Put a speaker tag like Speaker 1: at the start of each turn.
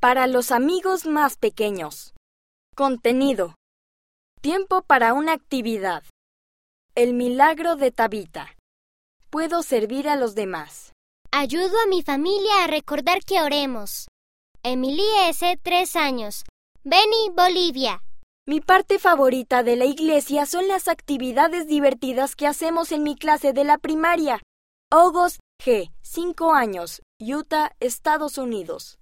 Speaker 1: Para los amigos más pequeños. Contenido. Tiempo para una actividad. El milagro de Tabita. Puedo servir a los demás.
Speaker 2: Ayudo a mi familia a recordar que oremos. Emilie S., tres años. Beni, Bolivia.
Speaker 1: Mi parte favorita de la iglesia son las actividades divertidas que hacemos en mi clase de la primaria. Ogos G., 5 años, Utah, Estados Unidos.